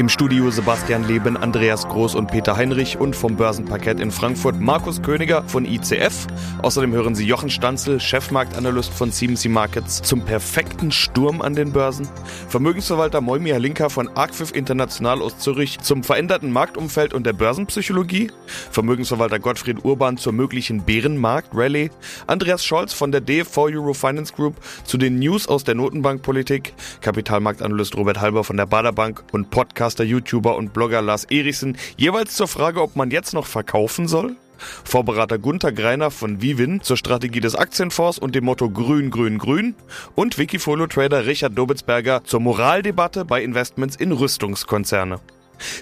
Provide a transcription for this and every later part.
Im Studio Sebastian Leben, Andreas Groß und Peter Heinrich und vom Börsenparkett in Frankfurt Markus Königer von ICF. Außerdem hören Sie Jochen Stanzel, Chefmarktanalyst von CMC Markets, zum perfekten Sturm an den Börsen. Vermögensverwalter Moimir Linker von Arquif International aus Zürich zum veränderten Marktumfeld und der Börsenpsychologie. Vermögensverwalter Gottfried Urban zur möglichen Bärenmarkt-Rallye. Andreas Scholz von der DFV Euro Finance Group zu den News aus der Notenbankpolitik. Kapitalmarktanalyst Robert Halber von der Baderbank und Podcast Podcaster, YouTuber und Blogger Lars Erichsen jeweils zur Frage, ob man jetzt noch verkaufen soll? Vorberater Gunther Greiner von Vivin zur Strategie des Aktienfonds und dem Motto Grün, Grün, Grün und Wikifolio-Trader Richard Dobitzberger zur Moraldebatte bei Investments in Rüstungskonzerne.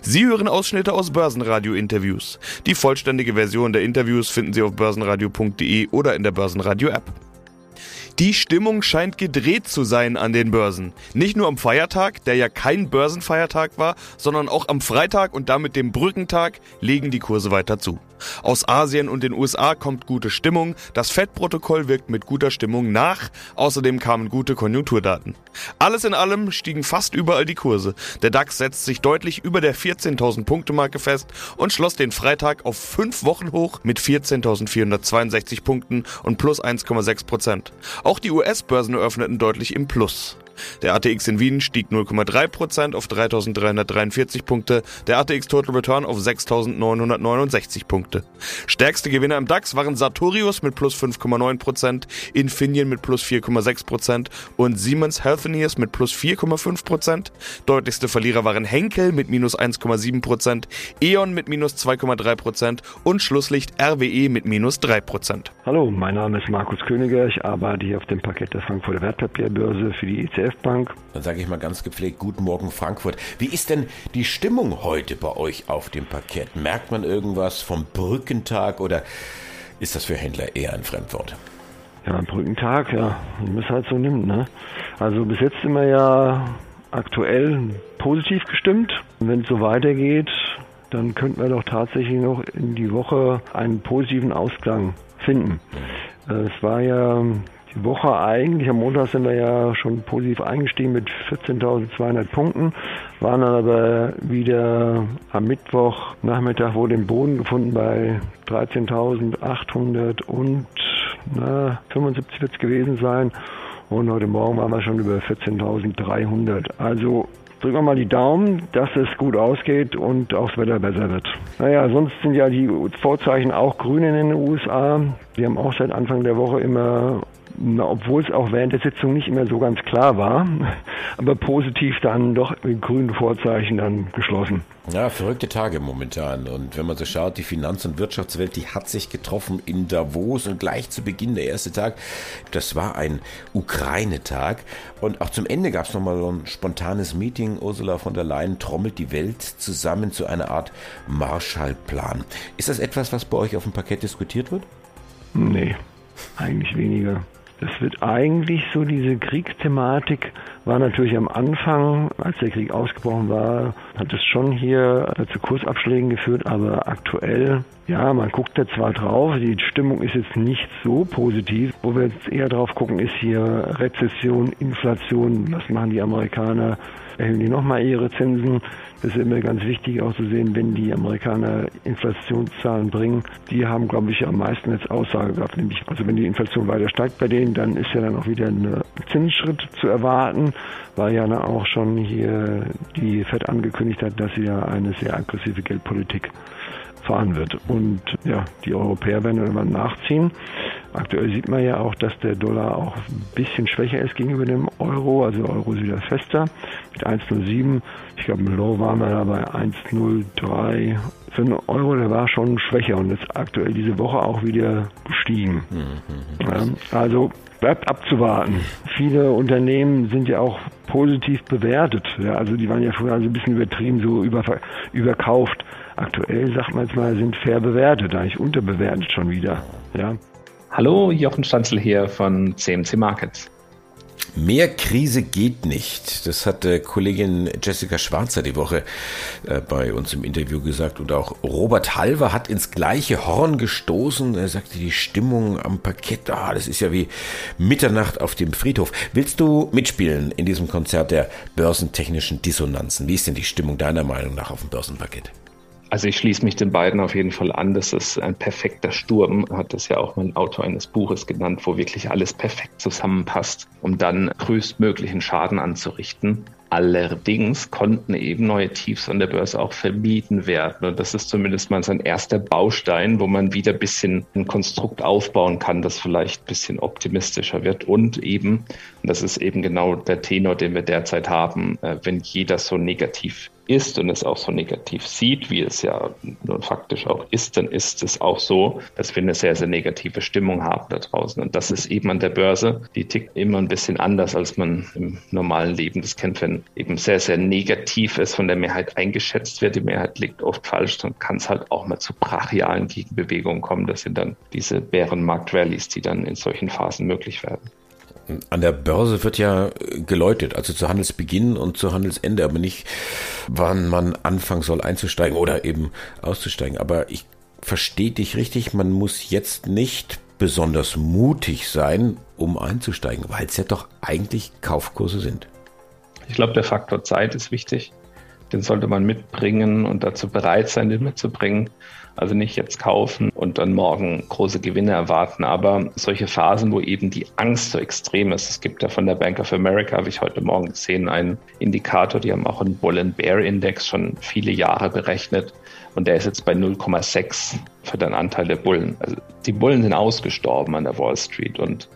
Sie hören Ausschnitte aus Börsenradio-Interviews. Die vollständige Version der Interviews finden Sie auf börsenradio.de oder in der Börsenradio-App. Die Stimmung scheint gedreht zu sein an den Börsen. Nicht nur am Feiertag, der ja kein Börsenfeiertag war, sondern auch am Freitag und damit dem Brückentag legen die Kurse weiter zu. Aus Asien und den USA kommt gute Stimmung, das FED-Protokoll wirkt mit guter Stimmung nach, außerdem kamen gute Konjunkturdaten. Alles in allem stiegen fast überall die Kurse. Der DAX setzt sich deutlich über der 14.000 Punkte Marke fest und schloss den Freitag auf fünf Wochen hoch mit 14.462 Punkten und plus 1,6 Prozent. Auch die US-Börsen eröffneten deutlich im Plus. Der ATX in Wien stieg 0,3% auf 3.343 Punkte, der ATX Total Return auf 6.969 Punkte. Stärkste Gewinner im DAX waren Sartorius mit plus 5,9%, Infineon mit plus 4,6% und Siemens Healthineers mit plus 4,5%. Deutlichste Verlierer waren Henkel mit minus 1,7%, E.ON mit minus 2,3% und Schlusslicht RWE mit minus 3%. Hallo, mein Name ist Markus Königer. Ich arbeite hier auf dem Parkett der Frankfurter Wertpapierbörse für die ICF Bank. Dann sage ich mal ganz gepflegt, guten Morgen Frankfurt. Wie ist denn die Stimmung heute bei euch auf dem Parkett? Merkt man irgendwas vom Brückentag oder ist das für Händler eher ein Fremdwort? Ja, Brückentag, ja, man es halt so nimmt. Ne? Also bis jetzt sind wir ja aktuell positiv gestimmt. Wenn es so weitergeht, dann könnten wir doch tatsächlich noch in die Woche einen positiven Ausklang finden. Äh, es war ja die Woche eigentlich, am Montag sind wir ja schon positiv eingestiegen mit 14.200 Punkten, waren dann aber wieder am Mittwoch Nachmittag wohl den Boden gefunden bei 13.800 und na, 75 wird es gewesen sein. Und heute Morgen waren wir schon über 14.300. Also drücken wir mal die Daumen, dass es gut ausgeht und auch das Wetter besser wird. Naja, sonst sind ja die Vorzeichen auch grün in den USA. Wir haben auch seit Anfang der Woche immer obwohl es auch während der Sitzung nicht immer so ganz klar war, aber positiv dann doch mit grünen Vorzeichen dann geschlossen. Ja, verrückte Tage momentan. Und wenn man so schaut, die Finanz- und Wirtschaftswelt, die hat sich getroffen in Davos und gleich zu Beginn der erste Tag, das war ein Ukraine-Tag. Und auch zum Ende gab es nochmal so ein spontanes Meeting. Ursula von der Leyen trommelt die Welt zusammen zu einer Art Marshallplan. Ist das etwas, was bei euch auf dem Parkett diskutiert wird? Nee, eigentlich weniger. Das wird eigentlich so, diese Kriegsthematik war natürlich am Anfang, als der Krieg ausgebrochen war, hat es schon hier zu Kursabschlägen geführt, aber aktuell, ja, man guckt da zwar drauf, die Stimmung ist jetzt nicht so positiv. Wo wir jetzt eher drauf gucken, ist hier Rezession, Inflation, was machen die Amerikaner, erhöhen die nochmal ihre Zinsen. Das ist immer ganz wichtig auch zu sehen, wenn die Amerikaner Inflationszahlen bringen. Die haben, glaube ich, am meisten jetzt Aussage gehabt. Nämlich, also wenn die Inflation weiter steigt bei denen, dann ist ja dann auch wieder ein Zinsschritt zu erwarten, weil ja dann auch schon hier die FED angekündigt hat, dass sie ja eine sehr aggressive Geldpolitik fahren wird. Und ja, die Europäer werden irgendwann nachziehen. Aktuell sieht man ja auch, dass der Dollar auch ein bisschen schwächer ist gegenüber dem Euro. Also der Euro ist wieder fester mit 1,07. Ich glaube, im Low waren wir da bei 1,03. Für einen Euro, der war schon schwächer und ist aktuell diese Woche auch wieder gestiegen. Mhm. Ja, also bleibt abzuwarten. Viele Unternehmen sind ja auch positiv bewertet. Ja, also die waren ja früher also ein bisschen übertrieben, so über, überkauft. Aktuell, sagt man jetzt mal, sind fair bewertet, eigentlich unterbewertet schon wieder. Ja. Hallo, Jochen Stanzel hier von CMC Markets. Mehr Krise geht nicht. Das hat Kollegin Jessica Schwarzer die Woche äh, bei uns im Interview gesagt. Und auch Robert Halver hat ins gleiche Horn gestoßen. Er sagte, die Stimmung am Parkett, ah, das ist ja wie Mitternacht auf dem Friedhof. Willst du mitspielen in diesem Konzert der börsentechnischen Dissonanzen? Wie ist denn die Stimmung deiner Meinung nach auf dem Börsenparkett? Also ich schließe mich den beiden auf jeden Fall an. Das ist ein perfekter Sturm, hat das ja auch mein Autor eines Buches genannt, wo wirklich alles perfekt zusammenpasst, um dann größtmöglichen Schaden anzurichten. Allerdings konnten eben neue Tiefs an der Börse auch vermieden werden. Und das ist zumindest mal sein erster Baustein, wo man wieder ein bisschen ein Konstrukt aufbauen kann, das vielleicht ein bisschen optimistischer wird. Und eben, und das ist eben genau der Tenor, den wir derzeit haben, äh, wenn jeder so negativ ist und es auch so negativ sieht, wie es ja nun faktisch auch ist, dann ist es auch so, dass wir eine sehr, sehr negative Stimmung haben da draußen. Und das ist eben an der Börse, die tickt immer ein bisschen anders, als man im normalen Leben das kennt. Wenn eben sehr, sehr negativ ist, von der Mehrheit eingeschätzt wird, die Mehrheit liegt oft falsch, dann kann es halt auch mal zu brachialen Gegenbewegungen kommen. Das sind dann diese Bärenmarkt-Rallies, die dann in solchen Phasen möglich werden. An der Börse wird ja geläutet, also zu Handelsbeginn und zu Handelsende, aber nicht, wann man anfangen soll einzusteigen oder eben auszusteigen. Aber ich verstehe dich richtig, man muss jetzt nicht besonders mutig sein, um einzusteigen, weil es ja doch eigentlich Kaufkurse sind. Ich glaube, der Faktor Zeit ist wichtig. Den sollte man mitbringen und dazu bereit sein, den mitzubringen. Also nicht jetzt kaufen dann morgen große Gewinne erwarten, aber solche Phasen, wo eben die Angst so extrem ist. Es gibt ja von der Bank of America, habe ich heute Morgen gesehen, einen Indikator, die haben auch einen Bull and Bear Index schon viele Jahre berechnet und der ist jetzt bei 0,6 für den Anteil der Bullen. Also die Bullen sind ausgestorben an der Wall Street und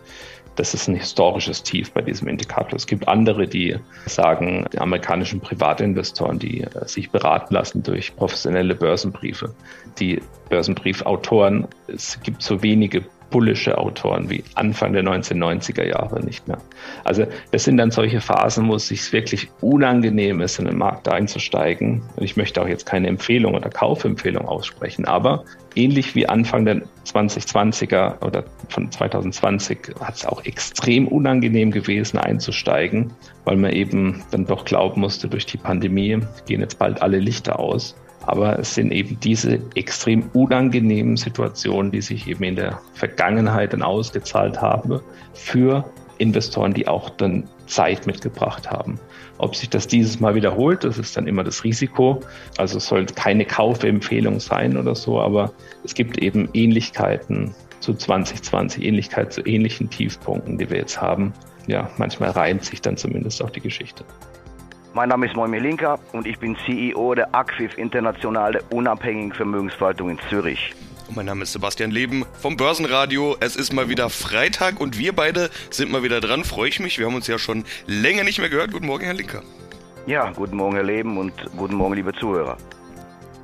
das ist ein historisches Tief bei diesem Indikator. Es gibt andere, die sagen, die amerikanischen Privatinvestoren, die äh, sich beraten lassen durch professionelle Börsenbriefe. Die Börsenbriefautoren, es gibt so wenige bullische Autoren wie Anfang der 1990er Jahre nicht mehr. Also das sind dann solche Phasen, wo es sich wirklich unangenehm ist, in den Markt einzusteigen. Und ich möchte auch jetzt keine Empfehlung oder Kaufempfehlung aussprechen, aber ähnlich wie Anfang der 2020er oder von 2020 hat es auch extrem unangenehm gewesen einzusteigen, weil man eben dann doch glauben musste, durch die Pandemie gehen jetzt bald alle Lichter aus. Aber es sind eben diese extrem unangenehmen Situationen, die sich eben in der Vergangenheit dann ausgezahlt haben für Investoren, die auch dann Zeit mitgebracht haben. Ob sich das dieses Mal wiederholt, das ist dann immer das Risiko. Also es soll keine Kaufempfehlung sein oder so, aber es gibt eben Ähnlichkeiten zu 2020, Ähnlichkeit zu ähnlichen Tiefpunkten, die wir jetzt haben. Ja, manchmal reimt sich dann zumindest auch die Geschichte. Mein Name ist Moimir Linker und ich bin CEO der ACFIF Internationale Unabhängigen Vermögensverwaltung in Zürich. Mein Name ist Sebastian Leben vom Börsenradio. Es ist mal wieder Freitag und wir beide sind mal wieder dran. Freue ich mich. Wir haben uns ja schon länger nicht mehr gehört. Guten Morgen, Herr Linker. Ja, guten Morgen, Herr Leben und guten Morgen, liebe Zuhörer.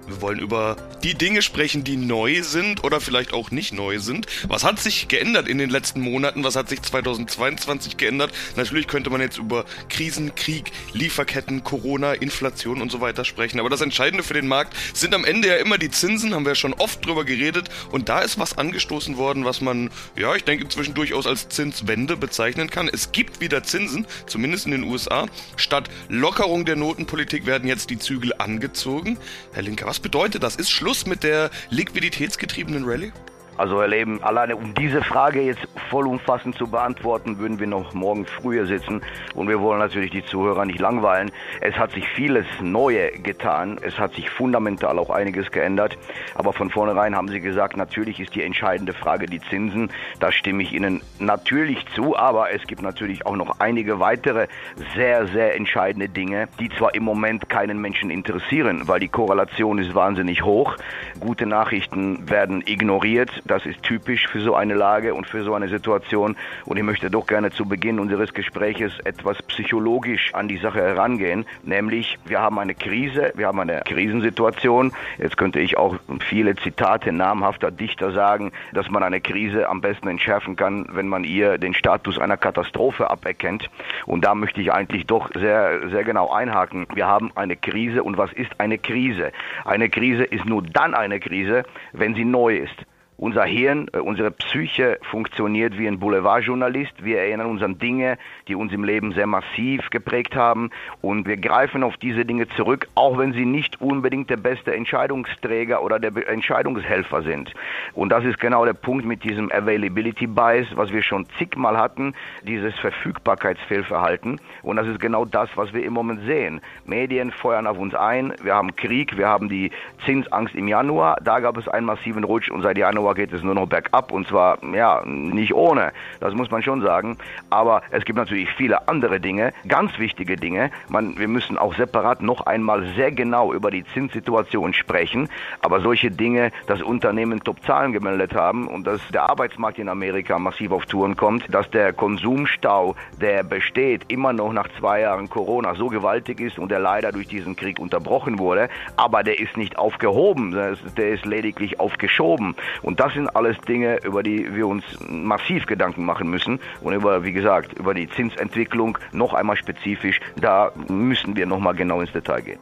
Wir wollen über die Dinge sprechen, die neu sind oder vielleicht auch nicht neu sind. Was hat sich geändert in den letzten Monaten? Was hat sich 2022 geändert? Natürlich könnte man jetzt über Krisen, Krieg, Lieferketten, Corona, Inflation und so weiter sprechen. Aber das Entscheidende für den Markt sind am Ende ja immer die Zinsen, haben wir ja schon oft drüber geredet. Und da ist was angestoßen worden, was man, ja, ich denke inzwischen durchaus als Zinswende bezeichnen kann. Es gibt wieder Zinsen, zumindest in den USA. Statt Lockerung der Notenpolitik werden jetzt die Zügel angezogen. Herr Linker, was bedeutet das? Ist Schluss mit der liquiditätsgetriebenen Rallye? Also Herr Leben, alleine um diese Frage jetzt vollumfassend zu beantworten, würden wir noch morgen früher sitzen. Und wir wollen natürlich die Zuhörer nicht langweilen. Es hat sich vieles Neue getan. Es hat sich fundamental auch einiges geändert. Aber von vornherein haben Sie gesagt, natürlich ist die entscheidende Frage die Zinsen. Da stimme ich Ihnen natürlich zu. Aber es gibt natürlich auch noch einige weitere sehr, sehr entscheidende Dinge, die zwar im Moment keinen Menschen interessieren, weil die Korrelation ist wahnsinnig hoch. Gute Nachrichten werden ignoriert das ist typisch für so eine Lage und für so eine Situation. Und ich möchte doch gerne zu Beginn unseres Gespräches etwas psychologisch an die Sache herangehen. Nämlich, wir haben eine Krise, wir haben eine Krisensituation. Jetzt könnte ich auch viele Zitate namhafter Dichter sagen, dass man eine Krise am besten entschärfen kann, wenn man ihr den Status einer Katastrophe aberkennt. Und da möchte ich eigentlich doch sehr, sehr genau einhaken. Wir haben eine Krise und was ist eine Krise? Eine Krise ist nur dann eine Krise, wenn sie neu ist. Unser Hirn, äh, unsere Psyche funktioniert wie ein Boulevardjournalist. Wir erinnern uns an Dinge, die uns im Leben sehr massiv geprägt haben und wir greifen auf diese Dinge zurück, auch wenn sie nicht unbedingt der beste Entscheidungsträger oder der Entscheidungshelfer sind. Und das ist genau der Punkt mit diesem Availability Bias, was wir schon zigmal hatten, dieses Verfügbarkeitsfehlverhalten. Und das ist genau das, was wir im Moment sehen. Medien feuern auf uns ein. Wir haben Krieg, wir haben die Zinsangst im Januar. Da gab es einen massiven Rutsch und seit Januar geht es nur noch bergab und zwar ja nicht ohne. Das muss man schon sagen. Aber es gibt natürlich viele andere Dinge, ganz wichtige Dinge. Man, wir müssen auch separat noch einmal sehr genau über die Zinssituation sprechen. Aber solche Dinge, dass Unternehmen Top-Zahlen gemeldet haben und dass der Arbeitsmarkt in Amerika massiv auf Touren kommt, dass der Konsumstau, der besteht, immer noch nach zwei Jahren Corona so gewaltig ist und der leider durch diesen Krieg unterbrochen wurde. Aber der ist nicht aufgehoben, der ist lediglich aufgeschoben. Und das sind alles Dinge, über die wir uns massiv Gedanken machen müssen und über, wie gesagt, über die Zinsentwicklung noch einmal spezifisch. Da müssen wir noch mal genau ins Detail gehen.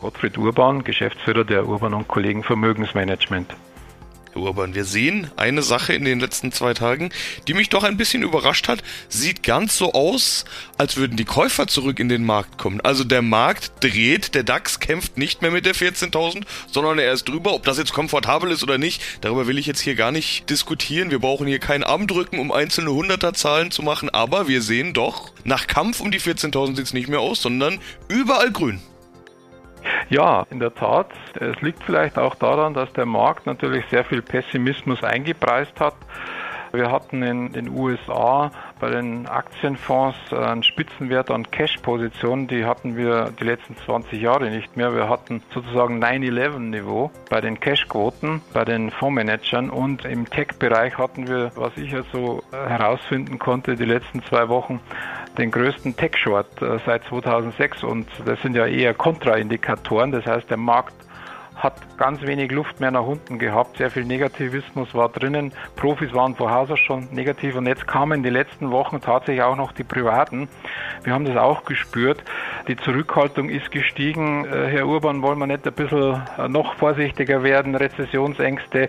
Gottfried Urban, Geschäftsführer der Urban und Kollegen Vermögensmanagement. Herr Urban, wir sehen eine Sache in den letzten zwei Tagen, die mich doch ein bisschen überrascht hat. Sieht ganz so aus, als würden die Käufer zurück in den Markt kommen. Also der Markt dreht, der DAX kämpft nicht mehr mit der 14.000, sondern er ist drüber. Ob das jetzt komfortabel ist oder nicht, darüber will ich jetzt hier gar nicht diskutieren. Wir brauchen hier keinen Armdrücken, um einzelne Hunderterzahlen zu machen, aber wir sehen doch, nach Kampf um die 14.000 sieht es nicht mehr aus, sondern überall grün. Ja, in der Tat. Es liegt vielleicht auch daran, dass der Markt natürlich sehr viel Pessimismus eingepreist hat. Wir hatten in den USA bei den Aktienfonds einen Spitzenwert an Cash-Positionen, die hatten wir die letzten 20 Jahre nicht mehr. Wir hatten sozusagen 9-11-Niveau bei den Cash-Quoten, bei den Fondsmanagern und im Tech-Bereich hatten wir, was ich also herausfinden konnte, die letzten zwei Wochen den größten Tech-Short äh, seit 2006 und das sind ja eher Kontraindikatoren. Das heißt, der Markt hat ganz wenig Luft mehr nach unten gehabt. Sehr viel Negativismus war drinnen. Profis waren vor Haus aus schon negativ und jetzt kamen die letzten Wochen tatsächlich auch noch die Privaten. Wir haben das auch gespürt. Die Zurückhaltung ist gestiegen. Äh, Herr Urban, wollen wir nicht ein bisschen äh, noch vorsichtiger werden? Rezessionsängste,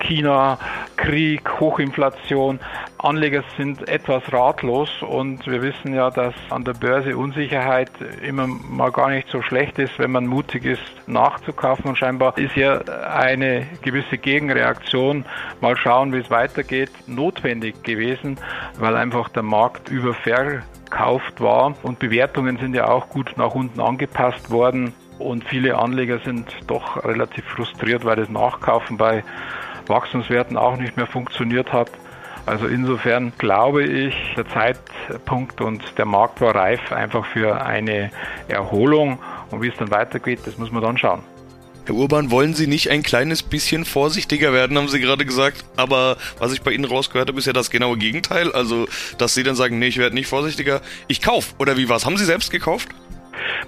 China, Krieg, Hochinflation. Anleger sind etwas ratlos und wir wissen ja, dass an der Börse Unsicherheit immer mal gar nicht so schlecht ist, wenn man mutig ist, nachzukaufen. Und scheinbar ist ja eine gewisse Gegenreaktion, mal schauen, wie es weitergeht, notwendig gewesen, weil einfach der Markt überverkauft war und Bewertungen sind ja auch gut nach unten angepasst worden. Und viele Anleger sind doch relativ frustriert, weil das Nachkaufen bei Wachstumswerten auch nicht mehr funktioniert hat. Also insofern glaube ich, der Zeitpunkt und der Markt war reif einfach für eine Erholung. Und wie es dann weitergeht, das muss man dann schauen. Herr Urban, wollen Sie nicht ein kleines bisschen vorsichtiger werden, haben Sie gerade gesagt. Aber was ich bei Ihnen rausgehört habe, ist ja das genaue Gegenteil. Also, dass Sie dann sagen, nee, ich werde nicht vorsichtiger. Ich kaufe. Oder wie was? Haben Sie selbst gekauft?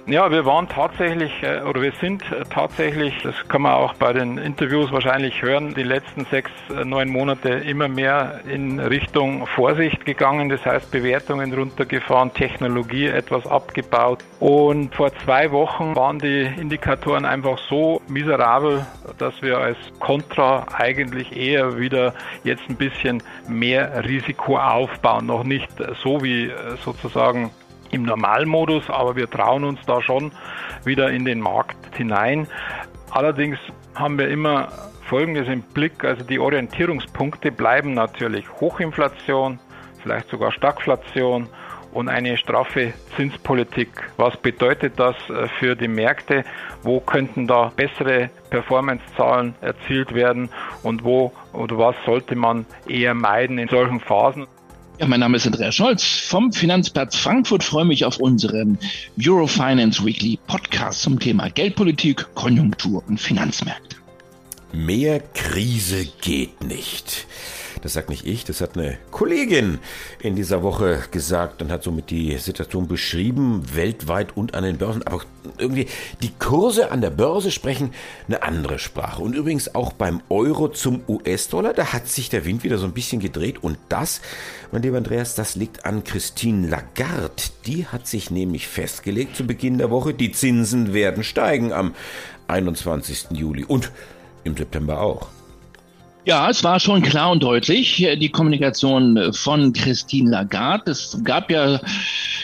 Ja, wir waren tatsächlich, äh, oder wir sind äh, tatsächlich, das kann man auch bei den Interviews wahrscheinlich hören, die letzten sechs, äh, neun Monate immer mehr in Richtung Vorsicht gegangen. Das heißt, Bewertungen runtergefahren, Technologie etwas abgebaut. Und vor zwei Wochen waren die Indikatoren einfach so miserabel, dass wir als Contra eigentlich eher wieder jetzt ein bisschen mehr Risiko aufbauen. Noch nicht so wie sozusagen im Normalmodus, aber wir trauen uns da schon wieder in den Markt hinein. Allerdings haben wir immer Folgendes im Blick, also die Orientierungspunkte bleiben natürlich Hochinflation, vielleicht sogar Stagflation und eine straffe Zinspolitik. Was bedeutet das äh, für die Märkte? Wo könnten da bessere Performancezahlen erzielt werden und wo oder was sollte man eher meiden in solchen Phasen? Ja, mein Name ist Andreas Scholz vom Finanzplatz Frankfurt. Freue mich auf unseren Eurofinance Weekly Podcast zum Thema Geldpolitik, Konjunktur und Finanzmärkte. Mehr Krise geht nicht. Das sagt nicht ich, das hat eine Kollegin in dieser Woche gesagt und hat somit die Situation beschrieben, weltweit und an den Börsen. Aber irgendwie die Kurse an der Börse sprechen eine andere Sprache. Und übrigens auch beim Euro zum US-Dollar, da hat sich der Wind wieder so ein bisschen gedreht. Und das, mein lieber Andreas, das liegt an Christine Lagarde. Die hat sich nämlich festgelegt zu Beginn der Woche, die Zinsen werden steigen am 21. Juli und im September auch. Ja, es war schon klar und deutlich, die Kommunikation von Christine Lagarde. Es gab ja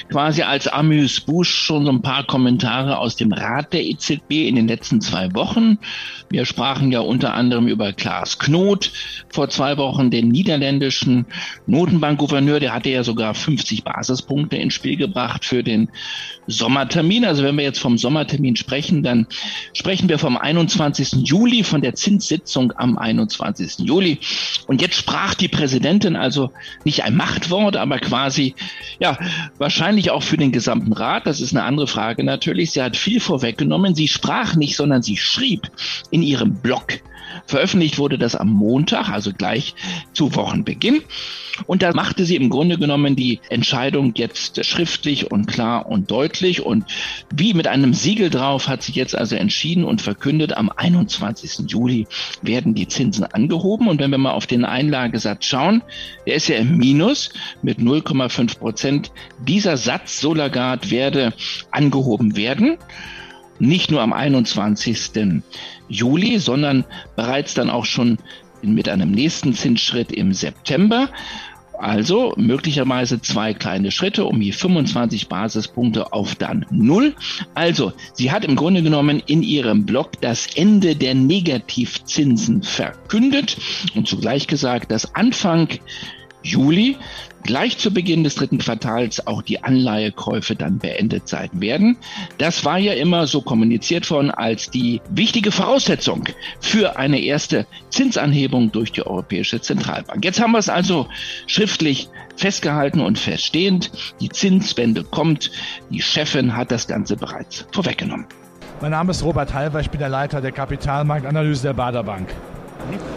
quasi als Amüs-Busch schon so ein paar Kommentare aus dem Rat der EZB in den letzten zwei Wochen. Wir sprachen ja unter anderem über Klaas Knot vor zwei Wochen, den niederländischen Notenbankgouverneur. Der hatte ja sogar 50 Basispunkte ins Spiel gebracht für den Sommertermin. Also wenn wir jetzt vom Sommertermin sprechen, dann sprechen wir vom 21. Juli, von der Zinssitzung am 21. Juli. Und jetzt sprach die Präsidentin also nicht ein Machtwort, aber quasi, ja, wahrscheinlich auch für den gesamten Rat. Das ist eine andere Frage natürlich. Sie hat viel vorweggenommen. Sie sprach nicht, sondern sie schrieb in ihrem Blog. Veröffentlicht wurde das am Montag, also gleich zu Wochenbeginn. Und da machte sie im Grunde genommen die Entscheidung jetzt schriftlich und klar und deutlich. Und wie mit einem Siegel drauf hat sie jetzt also entschieden und verkündet, am 21. Juli werden die Zinsen angehoben. Und wenn wir mal auf den Einlagesatz schauen, der ist ja im Minus mit 0,5 Prozent. Dieser Satz, Solagard, werde angehoben werden nicht nur am 21. Juli, sondern bereits dann auch schon mit einem nächsten Zinsschritt im September. Also möglicherweise zwei kleine Schritte um die 25 Basispunkte auf dann null. Also sie hat im Grunde genommen in ihrem Blog das Ende der Negativzinsen verkündet und zugleich gesagt, dass Anfang Juli gleich zu Beginn des dritten Quartals auch die Anleihekäufe dann beendet sein werden. Das war ja immer so kommuniziert worden als die wichtige Voraussetzung für eine erste Zinsanhebung durch die Europäische Zentralbank. Jetzt haben wir es also schriftlich festgehalten und feststehend. Die Zinswende kommt. Die Chefin hat das Ganze bereits vorweggenommen. Mein Name ist Robert Halver, ich bin der Leiter der Kapitalmarktanalyse der Bader Bank.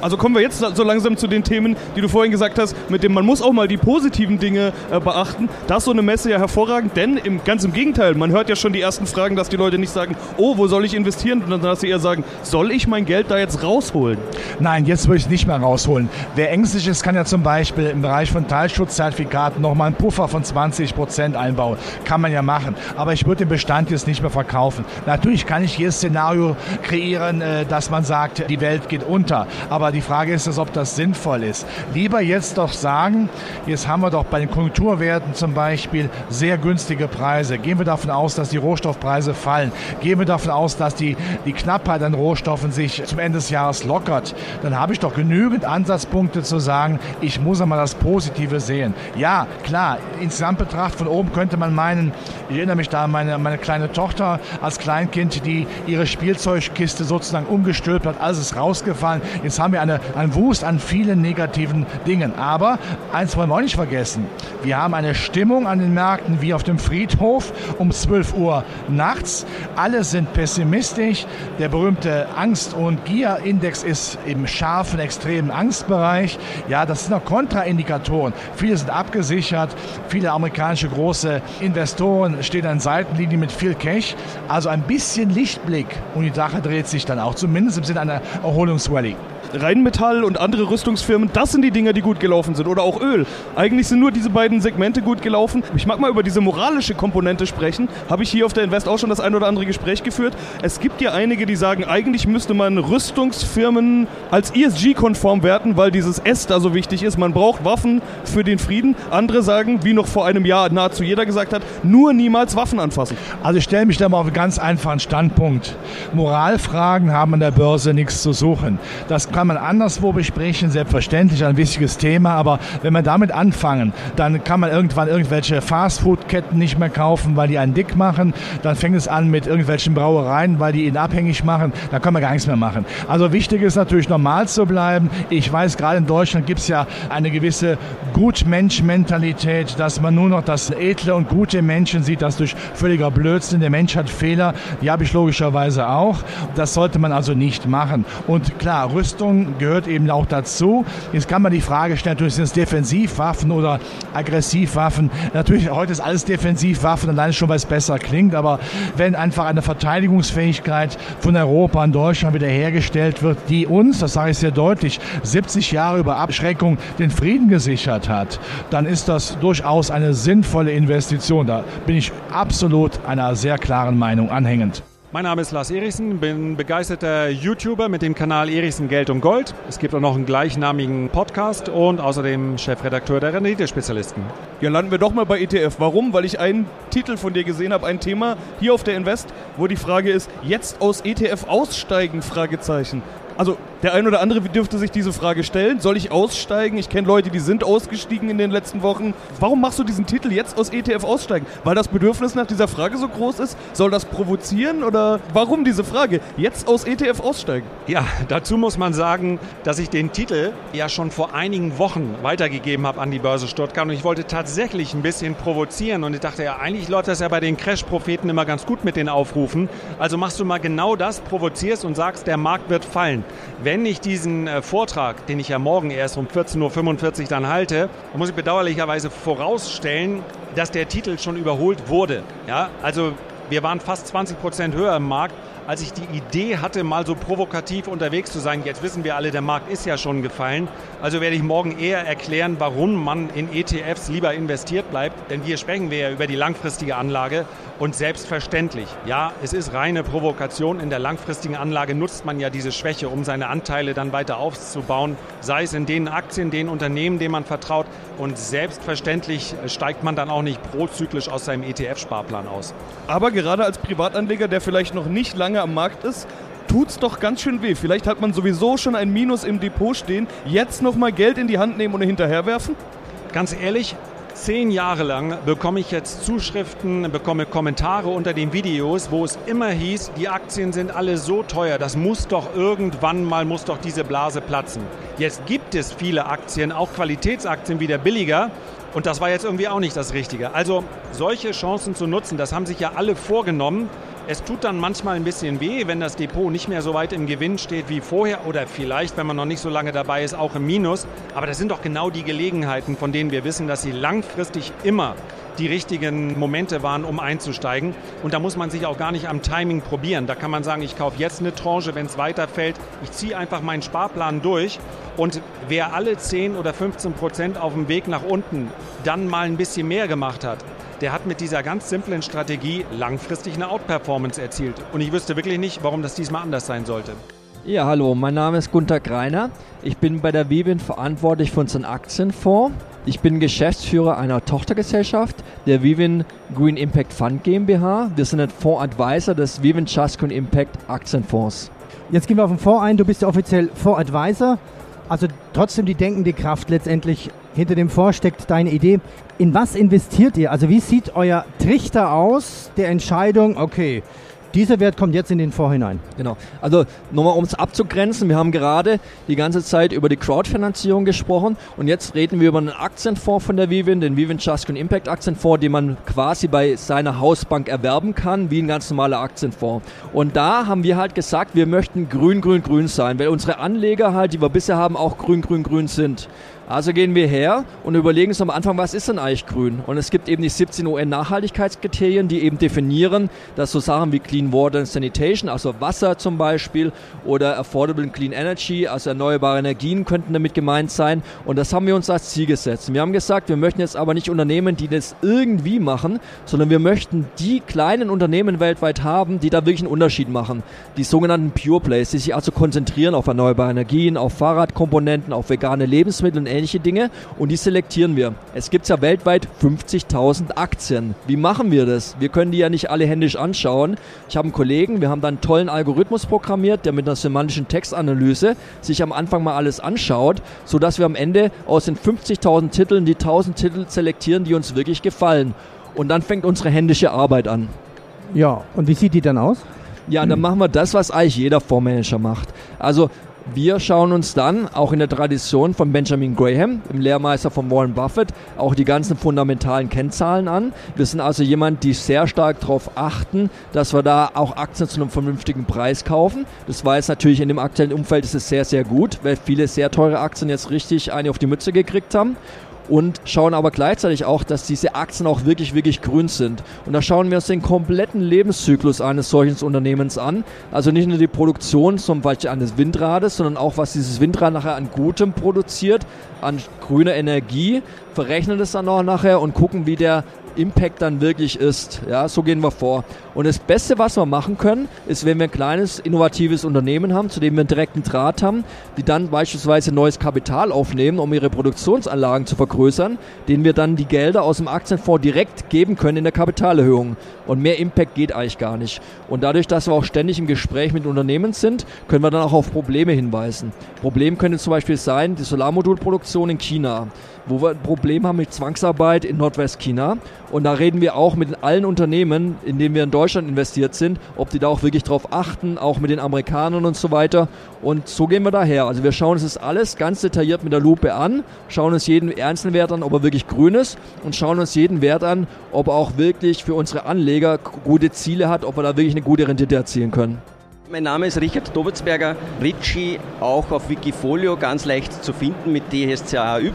Also kommen wir jetzt so langsam zu den Themen, die du vorhin gesagt hast, mit dem man muss auch mal die positiven Dinge äh, beachten. Das ist so eine Messe ja hervorragend, denn im, ganz im Gegenteil, man hört ja schon die ersten Fragen, dass die Leute nicht sagen, oh, wo soll ich investieren, sondern dass sie eher sagen, soll ich mein Geld da jetzt rausholen? Nein, jetzt würde ich es nicht mehr rausholen. Wer ängstlich ist, kann ja zum Beispiel im Bereich von Teilschutzzertifikaten nochmal einen Puffer von 20 Prozent einbauen. Kann man ja machen. Aber ich würde den Bestand jetzt nicht mehr verkaufen. Natürlich kann ich jedes Szenario kreieren, äh, dass man sagt, die Welt geht unter. Aber die Frage ist, ob das sinnvoll ist. Lieber jetzt doch sagen, jetzt haben wir doch bei den Konjunkturwerten zum Beispiel sehr günstige Preise. Gehen wir davon aus, dass die Rohstoffpreise fallen. Gehen wir davon aus, dass die, die Knappheit an Rohstoffen sich zum Ende des Jahres lockert. Dann habe ich doch genügend Ansatzpunkte zu sagen, ich muss einmal das Positive sehen. Ja, klar, insgesamt betrachtet von oben könnte man meinen, ich erinnere mich da an meine, meine kleine Tochter als Kleinkind, die ihre Spielzeugkiste sozusagen umgestülpt hat, alles ist rausgefallen. Jetzt haben wir eine, einen Wust an vielen negativen Dingen. Aber eins wollen wir auch nicht vergessen. Wir haben eine Stimmung an den Märkten wie auf dem Friedhof um 12 Uhr nachts. Alle sind pessimistisch. Der berühmte Angst- und Gier-Index ist im scharfen, extremen Angstbereich. Ja, das sind noch Kontraindikatoren. Viele sind abgesichert. Viele amerikanische große Investoren stehen an Seitenlinie mit viel Cash. Also ein bisschen Lichtblick und die Sache dreht sich dann auch, zumindest im Sinne einer Erholungsrallye. Rheinmetall und andere Rüstungsfirmen, das sind die Dinger, die gut gelaufen sind. Oder auch Öl. Eigentlich sind nur diese beiden Segmente gut gelaufen. Ich mag mal über diese moralische Komponente sprechen. Habe ich hier auf der Invest auch schon das ein oder andere Gespräch geführt. Es gibt ja einige, die sagen, eigentlich müsste man Rüstungsfirmen als ESG-konform werten, weil dieses S da so wichtig ist. Man braucht Waffen für den Frieden. Andere sagen, wie noch vor einem Jahr nahezu jeder gesagt hat, nur niemals Waffen anfassen. Also ich stelle mich da mal auf einen ganz einfachen Standpunkt. Moralfragen haben an der Börse nichts zu suchen. Das kann kann man anderswo besprechen, selbstverständlich ein wichtiges Thema, aber wenn wir damit anfangen, dann kann man irgendwann irgendwelche Fastfood-Ketten nicht mehr kaufen, weil die einen dick machen. Dann fängt es an mit irgendwelchen Brauereien, weil die ihn abhängig machen. Da kann man gar nichts mehr machen. Also wichtig ist natürlich normal zu bleiben. Ich weiß, gerade in Deutschland gibt es ja eine gewisse Gutmensch-Mentalität, dass man nur noch das edle und gute Menschen sieht, das durch völliger Blödsinn. Der Mensch hat Fehler, die habe ich logischerweise auch. Das sollte man also nicht machen. Und klar, Rüstung Rüstung gehört eben auch dazu. Jetzt kann man die Frage stellen, natürlich sind es Defensivwaffen oder Aggressivwaffen. Natürlich, heute ist alles Defensivwaffen, alleine schon, weil es besser klingt. Aber wenn einfach eine Verteidigungsfähigkeit von Europa und Deutschland wiederhergestellt wird, die uns, das sage ich sehr deutlich, 70 Jahre über Abschreckung den Frieden gesichert hat, dann ist das durchaus eine sinnvolle Investition. Da bin ich absolut einer sehr klaren Meinung anhängend. Mein Name ist Lars Erichsen, bin begeisterter YouTuber mit dem Kanal Erichsen Geld und Gold. Es gibt auch noch einen gleichnamigen Podcast und außerdem Chefredakteur der Renditespezialisten. Ja, landen wir doch mal bei ETF. Warum? Weil ich einen Titel von dir gesehen habe, ein Thema hier auf der Invest, wo die Frage ist, jetzt aus ETF aussteigen? Fragezeichen. Also der ein oder andere dürfte sich diese Frage stellen. Soll ich aussteigen? Ich kenne Leute, die sind ausgestiegen in den letzten Wochen. Warum machst du diesen Titel jetzt aus ETF aussteigen? Weil das Bedürfnis nach dieser Frage so groß ist? Soll das provozieren oder warum diese Frage? Jetzt aus ETF aussteigen? Ja, dazu muss man sagen, dass ich den Titel ja schon vor einigen Wochen weitergegeben habe an die Börse Stuttgart und ich wollte tatsächlich ein bisschen provozieren und ich dachte ja, eigentlich läuft das ja bei den Crash-Propheten immer ganz gut mit den Aufrufen. Also machst du mal genau das, provozierst und sagst, der Markt wird fallen. Wenn ich diesen äh, Vortrag, den ich ja morgen erst um 14.45 Uhr dann halte, muss ich bedauerlicherweise vorausstellen, dass der Titel schon überholt wurde. Ja, also wir waren fast 20 Prozent höher im Markt als ich die Idee hatte, mal so provokativ unterwegs zu sein. Jetzt wissen wir alle, der Markt ist ja schon gefallen. Also werde ich morgen eher erklären, warum man in ETFs lieber investiert bleibt. Denn hier sprechen wir ja über die langfristige Anlage. Und selbstverständlich, ja, es ist reine Provokation. In der langfristigen Anlage nutzt man ja diese Schwäche, um seine Anteile dann weiter aufzubauen. Sei es in den Aktien, den Unternehmen, denen man vertraut. Und selbstverständlich steigt man dann auch nicht prozyklisch aus seinem ETF-Sparplan aus. Aber gerade als Privatanleger, der vielleicht noch nicht lange am Markt ist, tut's doch ganz schön weh. Vielleicht hat man sowieso schon ein Minus im Depot stehen. Jetzt nochmal Geld in die Hand nehmen und hinterherwerfen? Ganz ehrlich, zehn Jahre lang bekomme ich jetzt Zuschriften, bekomme Kommentare unter den Videos, wo es immer hieß, die Aktien sind alle so teuer, das muss doch irgendwann mal, muss doch diese Blase platzen. Jetzt gibt es viele Aktien, auch Qualitätsaktien wieder billiger. Und das war jetzt irgendwie auch nicht das Richtige. Also solche Chancen zu nutzen, das haben sich ja alle vorgenommen. Es tut dann manchmal ein bisschen weh, wenn das Depot nicht mehr so weit im Gewinn steht wie vorher oder vielleicht, wenn man noch nicht so lange dabei ist, auch im Minus. Aber das sind doch genau die Gelegenheiten, von denen wir wissen, dass sie langfristig immer die richtigen Momente waren, um einzusteigen. Und da muss man sich auch gar nicht am Timing probieren. Da kann man sagen, ich kaufe jetzt eine Tranche, wenn es weiterfällt. Ich ziehe einfach meinen Sparplan durch. Und wer alle 10 oder 15 Prozent auf dem Weg nach unten dann mal ein bisschen mehr gemacht hat, der hat mit dieser ganz simplen Strategie langfristig eine Outperformance erzielt. Und ich wüsste wirklich nicht, warum das diesmal anders sein sollte. Ja, hallo, mein Name ist Gunter Greiner. Ich bin bei der Vivin verantwortlich für unseren Aktienfonds. Ich bin Geschäftsführer einer Tochtergesellschaft der Vivin Green Impact Fund GmbH. Wir sind ein Fondsadvisor des Vivin Just Green Impact Aktienfonds. Jetzt gehen wir auf den Fonds ein. Du bist ja offiziell Fondsadvisor. Also trotzdem die denkende Kraft letztendlich hinter dem Fonds steckt deine Idee. In was investiert ihr? Also wie sieht euer Trichter aus der Entscheidung, okay, dieser Wert kommt jetzt in den Fonds hinein. Genau. Also nochmal, um es abzugrenzen, wir haben gerade die ganze Zeit über die Crowdfinanzierung gesprochen und jetzt reden wir über einen Aktienfonds von der Vivin, den Vivin Just Impact Aktienfonds, den man quasi bei seiner Hausbank erwerben kann, wie ein ganz normaler Aktienfonds. Und da haben wir halt gesagt, wir möchten grün, grün, grün sein, weil unsere Anleger halt, die wir bisher haben, auch grün, grün, grün sind. Also gehen wir her und überlegen uns am Anfang, was ist denn eigentlich grün? Und es gibt eben die 17 UN-Nachhaltigkeitskriterien, die eben definieren, dass so Sachen wie Clean Water and Sanitation, also Wasser zum Beispiel, oder Affordable and Clean Energy, also erneuerbare Energien könnten damit gemeint sein. Und das haben wir uns als Ziel gesetzt. Wir haben gesagt, wir möchten jetzt aber nicht Unternehmen, die das irgendwie machen, sondern wir möchten die kleinen Unternehmen weltweit haben, die da wirklich einen Unterschied machen. Die sogenannten Pure Plays, die sich also konzentrieren auf erneuerbare Energien, auf Fahrradkomponenten, auf vegane Lebensmittel und ähnliche Dinge und die selektieren wir. Es gibt ja weltweit 50.000 Aktien. Wie machen wir das? Wir können die ja nicht alle händisch anschauen. Ich habe einen Kollegen, wir haben da einen tollen Algorithmus programmiert, der mit einer semantischen Textanalyse sich am Anfang mal alles anschaut, sodass wir am Ende aus den 50.000 Titeln die 1.000 Titel selektieren, die uns wirklich gefallen. Und dann fängt unsere händische Arbeit an. Ja, und wie sieht die dann aus? Ja, dann machen wir das, was eigentlich jeder Fondsmanager macht. Also wir schauen uns dann auch in der Tradition von Benjamin Graham, dem Lehrmeister von Warren Buffett, auch die ganzen fundamentalen Kennzahlen an. Wir sind also jemand, die sehr stark darauf achten, dass wir da auch Aktien zu einem vernünftigen Preis kaufen. Das war jetzt natürlich in dem aktuellen Umfeld ist es sehr, sehr gut, weil viele sehr teure Aktien jetzt richtig eine auf die Mütze gekriegt haben und schauen aber gleichzeitig auch, dass diese Aktien auch wirklich, wirklich grün sind. Und da schauen wir uns den kompletten Lebenszyklus eines solchen Unternehmens an. Also nicht nur die Produktion zum Beispiel eines Windrades, sondern auch, was dieses Windrad nachher an Gutem produziert, an grüner Energie, verrechnen das dann auch nachher und gucken, wie der Impact dann wirklich ist. Ja, so gehen wir vor. Und das Beste, was wir machen können, ist, wenn wir ein kleines, innovatives Unternehmen haben, zu dem wir einen direkten Draht haben, die dann beispielsweise neues Kapital aufnehmen, um ihre Produktionsanlagen zu vergrößern, denen wir dann die Gelder aus dem Aktienfonds direkt geben können in der Kapitalerhöhung. Und mehr Impact geht eigentlich gar nicht. Und dadurch, dass wir auch ständig im Gespräch mit Unternehmen sind, können wir dann auch auf Probleme hinweisen. Problem könnte zum Beispiel sein, die Solarmodulproduktion in China wo wir ein Problem haben mit Zwangsarbeit in Nordwestchina. Und da reden wir auch mit allen Unternehmen, in denen wir in Deutschland investiert sind, ob die da auch wirklich drauf achten, auch mit den Amerikanern und so weiter. Und so gehen wir daher. Also wir schauen uns das alles ganz detailliert mit der Lupe an, schauen uns jeden Einzelwert an, ob er wirklich grün ist und schauen uns jeden Wert an, ob er auch wirklich für unsere Anleger gute Ziele hat, ob wir da wirklich eine gute Rendite erzielen können. Mein Name ist Richard Dobitzberger, Ritchie, auch auf Wikifolio ganz leicht zu finden mit DSCAY.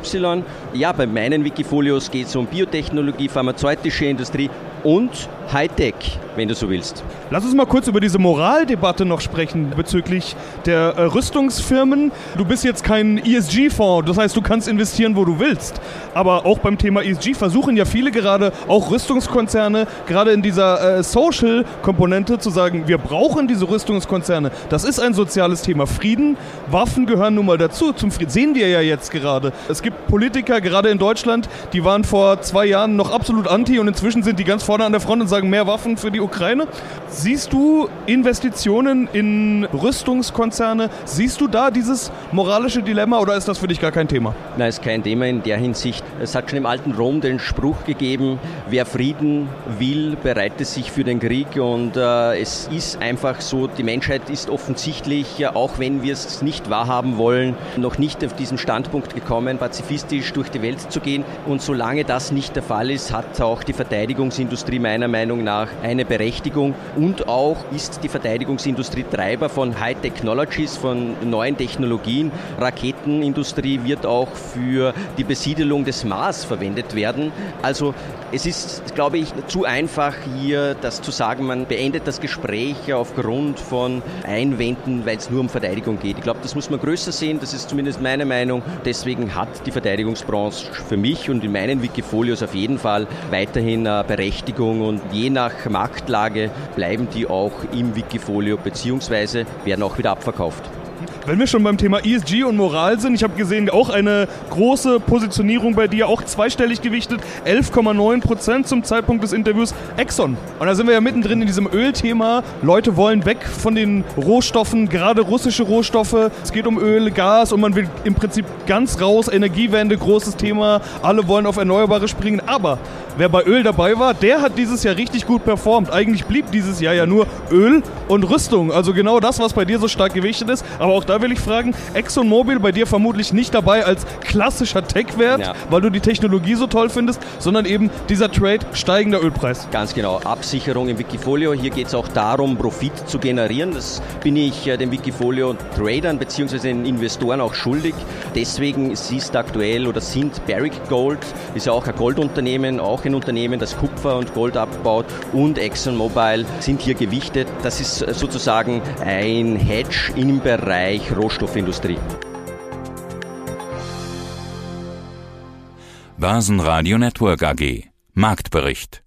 Ja, bei meinen Wikifolios geht es um Biotechnologie, pharmazeutische Industrie und Hightech, wenn du so willst. Lass uns mal kurz über diese Moraldebatte noch sprechen bezüglich der äh, Rüstungsfirmen. Du bist jetzt kein ESG-Fonds, das heißt, du kannst investieren, wo du willst. Aber auch beim Thema ESG versuchen ja viele gerade, auch Rüstungskonzerne, gerade in dieser äh, Social-Komponente zu sagen, wir brauchen diese Rüstungskonzerne. Das ist ein soziales Thema. Frieden, Waffen gehören nun mal dazu. Zum Frieden sehen wir ja jetzt gerade. Es gibt Politiker, gerade in Deutschland, die waren vor zwei Jahren noch absolut anti und inzwischen sind die ganz vorne an der Front und sagen, mehr Waffen für die Ukraine. Siehst du Investitionen in Rüstungskonzerne? Siehst du da dieses moralische Dilemma oder ist das für dich gar kein Thema? Nein, ist kein Thema in der Hinsicht. Es hat schon im alten Rom den Spruch gegeben, wer Frieden will, bereitet sich für den Krieg und äh, es ist einfach so, die Menschheit ist offensichtlich, auch wenn wir es nicht wahrhaben wollen, noch nicht auf diesen Standpunkt gekommen, pazifistisch durch die Welt zu gehen und solange das nicht der Fall ist, hat auch die Verteidigungsindustrie meiner Meinung nach eine Berechtigung und auch ist die Verteidigungsindustrie Treiber von High Technologies, von neuen Technologien. Raketenindustrie wird auch für die Besiedelung des Mars verwendet werden. Also es ist, glaube ich, zu einfach hier das zu sagen, man beendet das Gespräch aufgrund von Einwänden, weil es nur um Verteidigung geht. Ich glaube, das muss man größer sehen, das ist zumindest meine Meinung. Deswegen hat die Verteidigungsbranche für mich und in meinen Wikifolios auf jeden Fall weiterhin Berechtigung und je nach Marktlage bleiben die auch im Wikifolio beziehungsweise werden auch wieder abverkauft. Wenn wir schon beim Thema ESG und Moral sind, ich habe gesehen, auch eine große Positionierung bei dir, auch zweistellig gewichtet, 11,9 Prozent zum Zeitpunkt des Interviews Exxon. Und da sind wir ja mittendrin in diesem Ölthema. Leute wollen weg von den Rohstoffen, gerade russische Rohstoffe. Es geht um Öl, Gas und man will im Prinzip ganz raus. Energiewende, großes Thema. Alle wollen auf Erneuerbare springen. Aber wer bei Öl dabei war, der hat dieses Jahr richtig gut performt. Eigentlich blieb dieses Jahr ja nur Öl und Rüstung. Also genau das, was bei dir so stark gewichtet ist. Aber auch da will ich fragen, ExxonMobil bei dir vermutlich nicht dabei als klassischer Tech-Wert, ja. weil du die Technologie so toll findest, sondern eben dieser Trade steigender Ölpreis. Ganz genau. Absicherung im Wikifolio. Hier geht es auch darum, Profit zu generieren. Das bin ich äh, den Wikifolio-Tradern bzw. den Investoren auch schuldig. Deswegen ist aktuell oder sind Barrick Gold, ist ja auch ein Goldunternehmen, auch ein Unternehmen, das Kupfer und Gold abbaut und ExxonMobil sind hier gewichtet. Das ist sozusagen ein Hedge im Bereich Rohstoffindustrie. Börsenradio Network AG Marktbericht